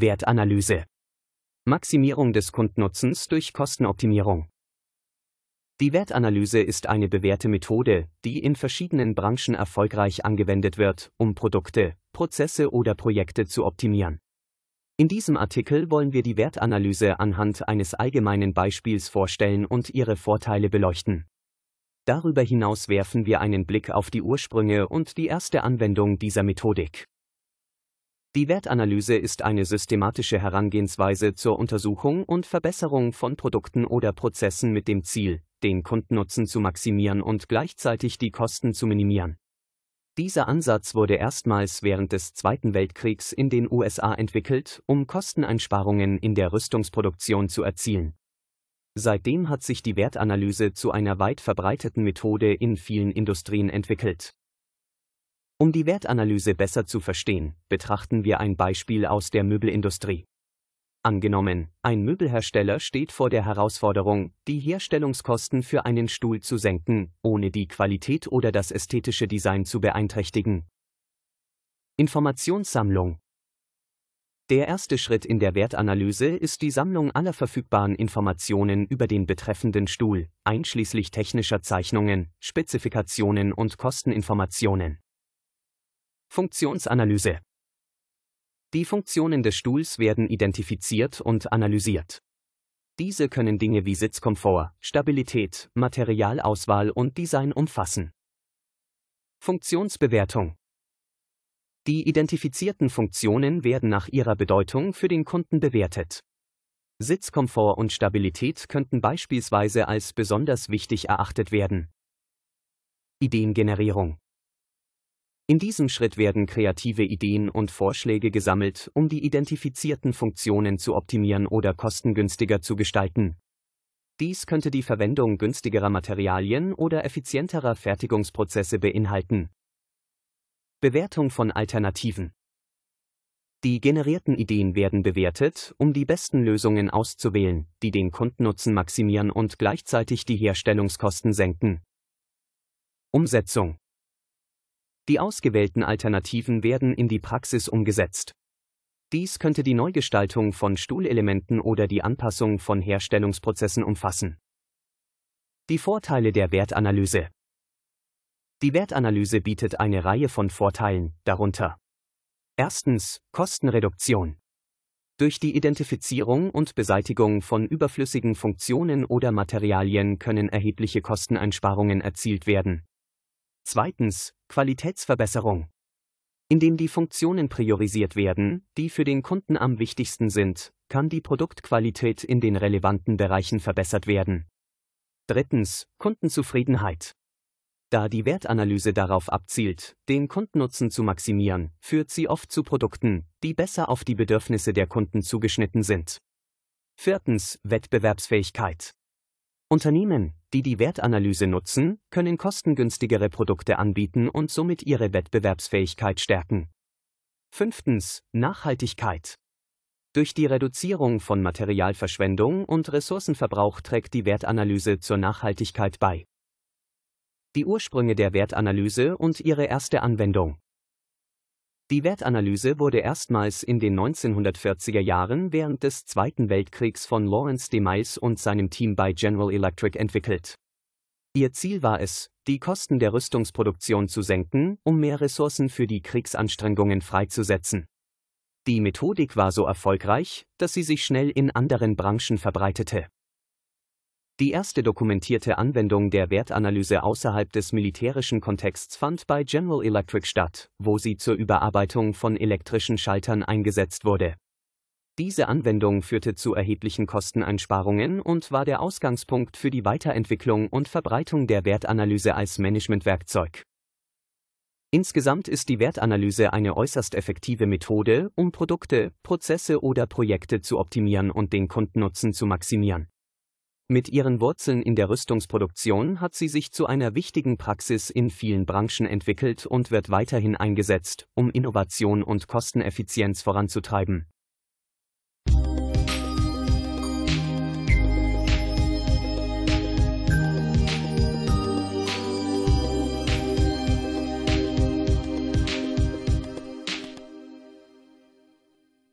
Wertanalyse. Maximierung des Kundennutzens durch Kostenoptimierung. Die Wertanalyse ist eine bewährte Methode, die in verschiedenen Branchen erfolgreich angewendet wird, um Produkte, Prozesse oder Projekte zu optimieren. In diesem Artikel wollen wir die Wertanalyse anhand eines allgemeinen Beispiels vorstellen und ihre Vorteile beleuchten. Darüber hinaus werfen wir einen Blick auf die Ursprünge und die erste Anwendung dieser Methodik. Die Wertanalyse ist eine systematische Herangehensweise zur Untersuchung und Verbesserung von Produkten oder Prozessen mit dem Ziel, den Kundennutzen zu maximieren und gleichzeitig die Kosten zu minimieren. Dieser Ansatz wurde erstmals während des Zweiten Weltkriegs in den USA entwickelt, um Kosteneinsparungen in der Rüstungsproduktion zu erzielen. Seitdem hat sich die Wertanalyse zu einer weit verbreiteten Methode in vielen Industrien entwickelt. Um die Wertanalyse besser zu verstehen, betrachten wir ein Beispiel aus der Möbelindustrie. Angenommen, ein Möbelhersteller steht vor der Herausforderung, die Herstellungskosten für einen Stuhl zu senken, ohne die Qualität oder das ästhetische Design zu beeinträchtigen. Informationssammlung Der erste Schritt in der Wertanalyse ist die Sammlung aller verfügbaren Informationen über den betreffenden Stuhl, einschließlich technischer Zeichnungen, Spezifikationen und Kosteninformationen. Funktionsanalyse Die Funktionen des Stuhls werden identifiziert und analysiert. Diese können Dinge wie Sitzkomfort, Stabilität, Materialauswahl und Design umfassen. Funktionsbewertung Die identifizierten Funktionen werden nach ihrer Bedeutung für den Kunden bewertet. Sitzkomfort und Stabilität könnten beispielsweise als besonders wichtig erachtet werden. Ideengenerierung in diesem Schritt werden kreative Ideen und Vorschläge gesammelt, um die identifizierten Funktionen zu optimieren oder kostengünstiger zu gestalten. Dies könnte die Verwendung günstigerer Materialien oder effizienterer Fertigungsprozesse beinhalten. Bewertung von Alternativen Die generierten Ideen werden bewertet, um die besten Lösungen auszuwählen, die den Kundennutzen maximieren und gleichzeitig die Herstellungskosten senken. Umsetzung die ausgewählten Alternativen werden in die Praxis umgesetzt. Dies könnte die Neugestaltung von Stuhlelementen oder die Anpassung von Herstellungsprozessen umfassen. Die Vorteile der Wertanalyse Die Wertanalyse bietet eine Reihe von Vorteilen, darunter Erstens Kostenreduktion. Durch die Identifizierung und Beseitigung von überflüssigen Funktionen oder Materialien können erhebliche Kosteneinsparungen erzielt werden. Zweitens, Qualitätsverbesserung. Indem die Funktionen priorisiert werden, die für den Kunden am wichtigsten sind, kann die Produktqualität in den relevanten Bereichen verbessert werden. Drittens, Kundenzufriedenheit. Da die Wertanalyse darauf abzielt, den Kundennutzen zu maximieren, führt sie oft zu Produkten, die besser auf die Bedürfnisse der Kunden zugeschnitten sind. Viertens, Wettbewerbsfähigkeit. Unternehmen, die die Wertanalyse nutzen, können kostengünstigere Produkte anbieten und somit ihre Wettbewerbsfähigkeit stärken. Fünftens. Nachhaltigkeit. Durch die Reduzierung von Materialverschwendung und Ressourcenverbrauch trägt die Wertanalyse zur Nachhaltigkeit bei. Die Ursprünge der Wertanalyse und ihre erste Anwendung. Die Wertanalyse wurde erstmals in den 1940er Jahren während des Zweiten Weltkriegs von Lawrence de Meis und seinem Team bei General Electric entwickelt. Ihr Ziel war es, die Kosten der Rüstungsproduktion zu senken, um mehr Ressourcen für die Kriegsanstrengungen freizusetzen. Die Methodik war so erfolgreich, dass sie sich schnell in anderen Branchen verbreitete. Die erste dokumentierte Anwendung der Wertanalyse außerhalb des militärischen Kontexts fand bei General Electric statt, wo sie zur Überarbeitung von elektrischen Schaltern eingesetzt wurde. Diese Anwendung führte zu erheblichen Kosteneinsparungen und war der Ausgangspunkt für die Weiterentwicklung und Verbreitung der Wertanalyse als Managementwerkzeug. Insgesamt ist die Wertanalyse eine äußerst effektive Methode, um Produkte, Prozesse oder Projekte zu optimieren und den Kundennutzen zu maximieren. Mit ihren Wurzeln in der Rüstungsproduktion hat sie sich zu einer wichtigen Praxis in vielen Branchen entwickelt und wird weiterhin eingesetzt, um Innovation und Kosteneffizienz voranzutreiben.